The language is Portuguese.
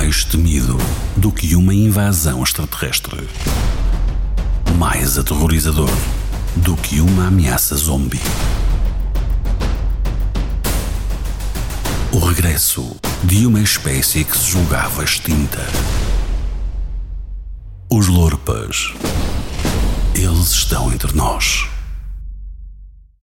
Mais temido do que uma invasão extraterrestre. Mais aterrorizador do que uma ameaça zombie. O regresso de uma espécie que se julgava extinta. Os Lorpas. Eles estão entre nós.